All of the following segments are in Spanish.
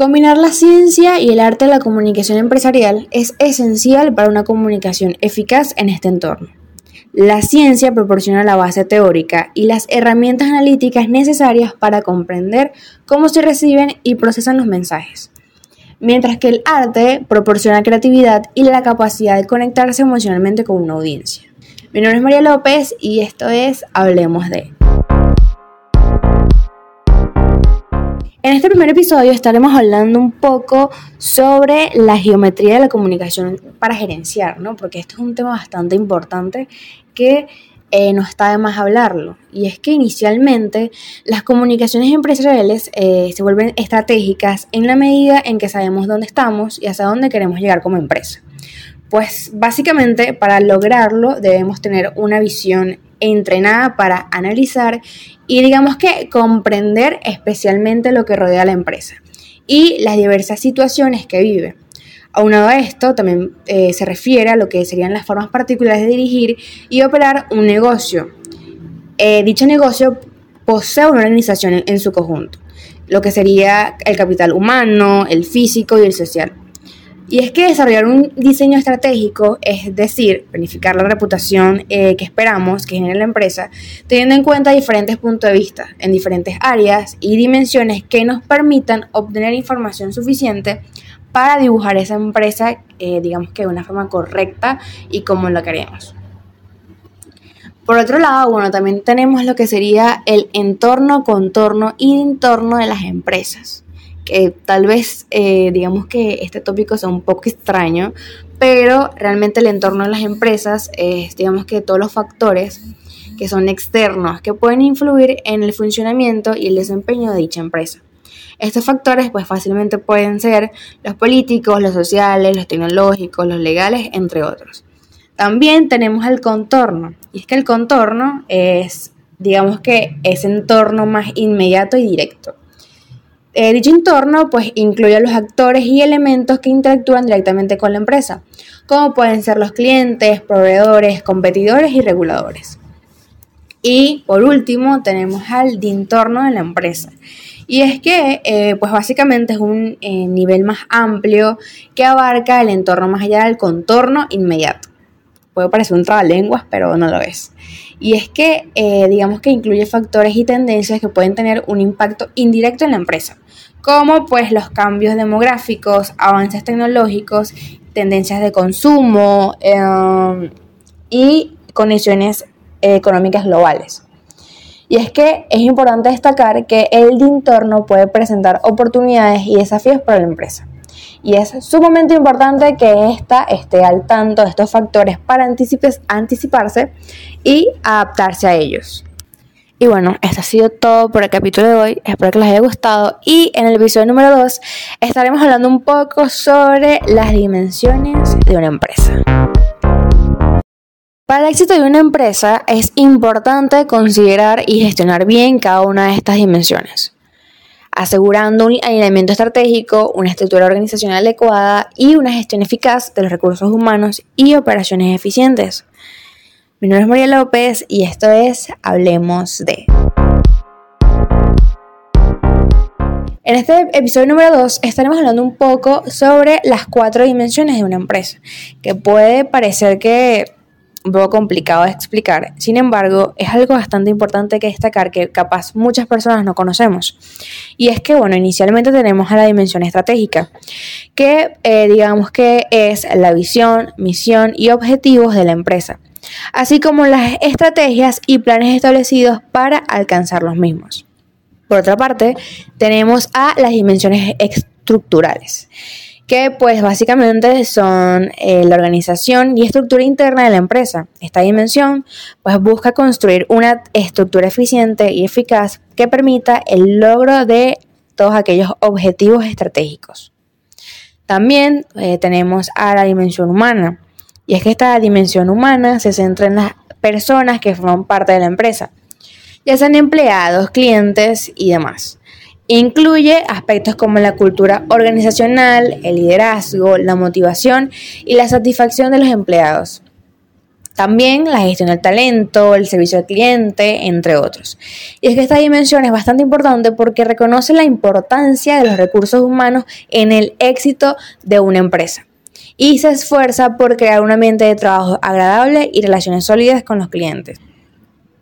Combinar la ciencia y el arte de la comunicación empresarial es esencial para una comunicación eficaz en este entorno. La ciencia proporciona la base teórica y las herramientas analíticas necesarias para comprender cómo se reciben y procesan los mensajes, mientras que el arte proporciona creatividad y la capacidad de conectarse emocionalmente con una audiencia. Mi nombre es María López y esto es Hablemos de. En este primer episodio estaremos hablando un poco sobre la geometría de la comunicación para gerenciar, ¿no? Porque esto es un tema bastante importante que eh, no está de más hablarlo. Y es que inicialmente las comunicaciones empresariales eh, se vuelven estratégicas en la medida en que sabemos dónde estamos y hacia dónde queremos llegar como empresa. Pues básicamente para lograrlo debemos tener una visión entrenada para analizar y digamos que comprender especialmente lo que rodea a la empresa y las diversas situaciones que vive. Aunado a esto, también eh, se refiere a lo que serían las formas particulares de dirigir y operar un negocio. Eh, dicho negocio posee una organización en su conjunto, lo que sería el capital humano, el físico y el social. Y es que desarrollar un diseño estratégico, es decir, planificar la reputación eh, que esperamos que genere la empresa, teniendo en cuenta diferentes puntos de vista en diferentes áreas y dimensiones que nos permitan obtener información suficiente para dibujar esa empresa, eh, digamos que de una forma correcta y como la queremos. Por otro lado, bueno, también tenemos lo que sería el entorno, contorno y entorno de las empresas tal vez eh, digamos que este tópico sea un poco extraño, pero realmente el entorno de las empresas es digamos que todos los factores que son externos que pueden influir en el funcionamiento y el desempeño de dicha empresa. Estos factores pues fácilmente pueden ser los políticos, los sociales, los tecnológicos, los legales, entre otros. También tenemos el contorno, y es que el contorno es, digamos que, ese entorno más inmediato y directo. Dicho entorno pues incluye a los actores y elementos que interactúan directamente con la empresa, como pueden ser los clientes, proveedores, competidores y reguladores. Y por último tenemos al entorno de la empresa. Y es que, eh, pues básicamente es un eh, nivel más amplio que abarca el entorno más allá del contorno inmediato. Puede parecer un trabalenguas, pero no lo es. Y es que, digamos que incluye factores y tendencias que pueden tener un impacto indirecto en la empresa, como pues los cambios demográficos, avances tecnológicos, tendencias de consumo em, y condiciones económicas globales. Y es que es importante destacar que el entorno puede presentar oportunidades y desafíos para la empresa. Y es sumamente importante que ésta esté al tanto de estos factores para anticiparse y adaptarse a ellos. Y bueno, esto ha sido todo por el capítulo de hoy. Espero que les haya gustado. Y en el episodio número 2 estaremos hablando un poco sobre las dimensiones de una empresa. Para el éxito de una empresa es importante considerar y gestionar bien cada una de estas dimensiones, asegurando un alineamiento estratégico, una estructura organizacional adecuada y una gestión eficaz de los recursos humanos y operaciones eficientes. Mi nombre es María López y esto es Hablemos de. En este episodio número 2 estaremos hablando un poco sobre las cuatro dimensiones de una empresa, que puede parecer que un poco complicado de explicar. Sin embargo, es algo bastante importante que destacar que capaz muchas personas no conocemos. Y es que, bueno, inicialmente tenemos a la dimensión estratégica, que eh, digamos que es la visión, misión y objetivos de la empresa así como las estrategias y planes establecidos para alcanzar los mismos. Por otra parte, tenemos a las dimensiones estructurales, que pues básicamente son eh, la organización y estructura interna de la empresa. Esta dimensión pues busca construir una estructura eficiente y eficaz que permita el logro de todos aquellos objetivos estratégicos. También eh, tenemos a la dimensión humana, y es que esta dimensión humana se centra en las personas que forman parte de la empresa, ya sean empleados, clientes y demás. Incluye aspectos como la cultura organizacional, el liderazgo, la motivación y la satisfacción de los empleados. También la gestión del talento, el servicio al cliente, entre otros. Y es que esta dimensión es bastante importante porque reconoce la importancia de los recursos humanos en el éxito de una empresa y se esfuerza por crear un ambiente de trabajo agradable y relaciones sólidas con los clientes.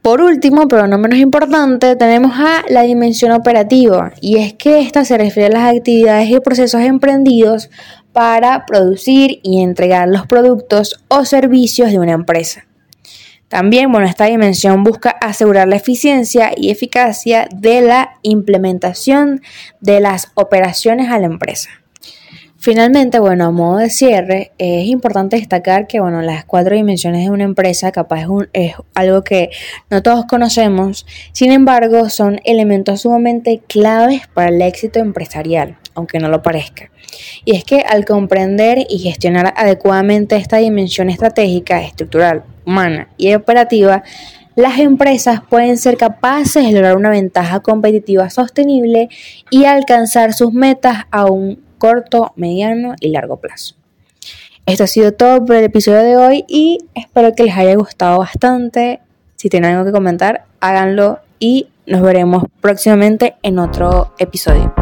Por último, pero no menos importante, tenemos a la dimensión operativa y es que esta se refiere a las actividades y procesos emprendidos para producir y entregar los productos o servicios de una empresa. También, bueno, esta dimensión busca asegurar la eficiencia y eficacia de la implementación de las operaciones a la empresa. Finalmente, bueno, a modo de cierre, es importante destacar que, bueno, las cuatro dimensiones de una empresa capaz es, es, algo que no todos conocemos, sin embargo, son elementos sumamente claves para el éxito empresarial, aunque no lo parezca. Y es que al comprender y gestionar adecuadamente esta dimensión estratégica, estructural, humana y operativa, las empresas pueden ser capaces de lograr una ventaja competitiva sostenible y alcanzar sus metas a un corto, mediano y largo plazo. Esto ha sido todo por el episodio de hoy y espero que les haya gustado bastante. Si tienen algo que comentar, háganlo y nos veremos próximamente en otro episodio.